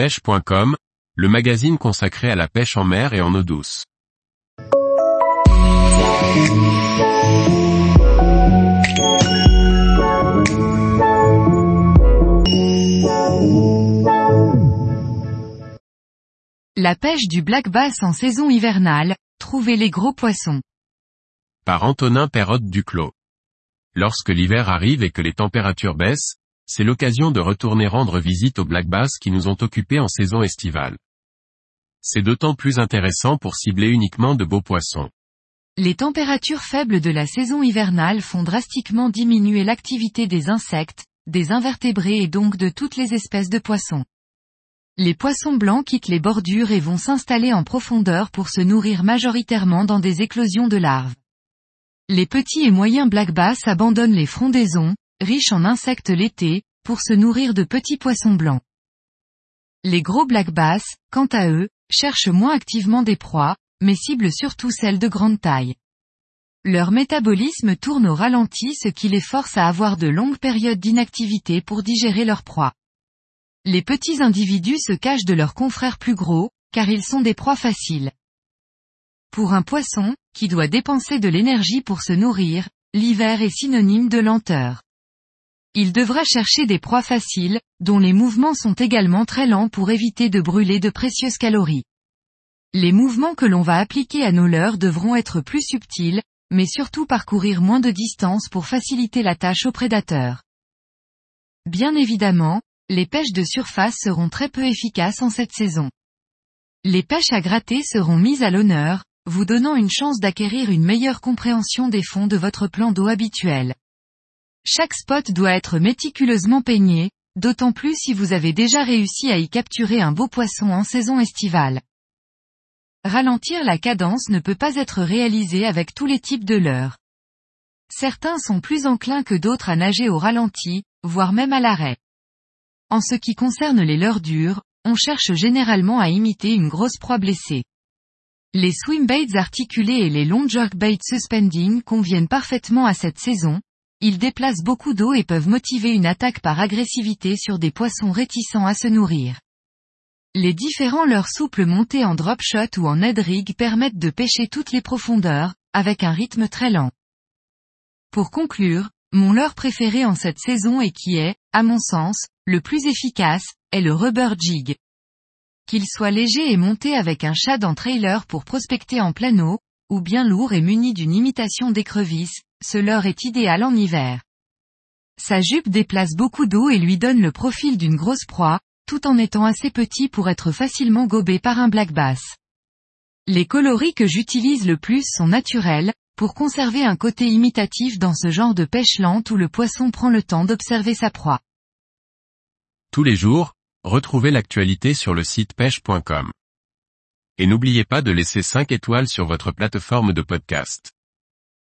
pêche.com, le magazine consacré à la pêche en mer et en eau douce. La pêche du black bass en saison hivernale, trouvez les gros poissons. Par Antonin Perrotte Duclos. Lorsque l'hiver arrive et que les températures baissent, c'est l'occasion de retourner rendre visite aux black bass qui nous ont occupés en saison estivale. C'est d'autant plus intéressant pour cibler uniquement de beaux poissons. Les températures faibles de la saison hivernale font drastiquement diminuer l'activité des insectes, des invertébrés et donc de toutes les espèces de poissons. Les poissons blancs quittent les bordures et vont s'installer en profondeur pour se nourrir majoritairement dans des éclosions de larves. Les petits et moyens black bass abandonnent les frondaisons, riches en insectes l'été, pour se nourrir de petits poissons blancs. Les gros black bass, quant à eux, cherchent moins activement des proies, mais ciblent surtout celles de grande taille. Leur métabolisme tourne au ralenti ce qui les force à avoir de longues périodes d'inactivité pour digérer leurs proies. Les petits individus se cachent de leurs confrères plus gros, car ils sont des proies faciles. Pour un poisson, qui doit dépenser de l'énergie pour se nourrir, l'hiver est synonyme de lenteur. Il devra chercher des proies faciles, dont les mouvements sont également très lents pour éviter de brûler de précieuses calories. Les mouvements que l'on va appliquer à nos leurres devront être plus subtils, mais surtout parcourir moins de distance pour faciliter la tâche aux prédateurs. Bien évidemment, les pêches de surface seront très peu efficaces en cette saison. Les pêches à gratter seront mises à l'honneur, vous donnant une chance d'acquérir une meilleure compréhension des fonds de votre plan d'eau habituel. Chaque spot doit être méticuleusement peigné, d'autant plus si vous avez déjà réussi à y capturer un beau poisson en saison estivale. Ralentir la cadence ne peut pas être réalisé avec tous les types de leurres. Certains sont plus enclins que d'autres à nager au ralenti, voire même à l'arrêt. En ce qui concerne les leurres dures, on cherche généralement à imiter une grosse proie blessée. Les swimbaits articulés et les long jerkbaits suspending conviennent parfaitement à cette saison, ils déplacent beaucoup d'eau et peuvent motiver une attaque par agressivité sur des poissons réticents à se nourrir. Les différents leurres souples montés en drop shot ou en head rig permettent de pêcher toutes les profondeurs, avec un rythme très lent. Pour conclure, mon leurre préféré en cette saison et qui est, à mon sens, le plus efficace, est le rubber jig. Qu'il soit léger et monté avec un shad en trailer pour prospecter en plein eau, ou bien lourd et muni d'une imitation d'écrevisse, ce leurre est idéal en hiver. Sa jupe déplace beaucoup d'eau et lui donne le profil d'une grosse proie, tout en étant assez petit pour être facilement gobé par un black bass. Les coloris que j'utilise le plus sont naturels, pour conserver un côté imitatif dans ce genre de pêche lente où le poisson prend le temps d'observer sa proie. Tous les jours, retrouvez l'actualité sur le site pêche.com. Et n'oubliez pas de laisser 5 étoiles sur votre plateforme de podcast.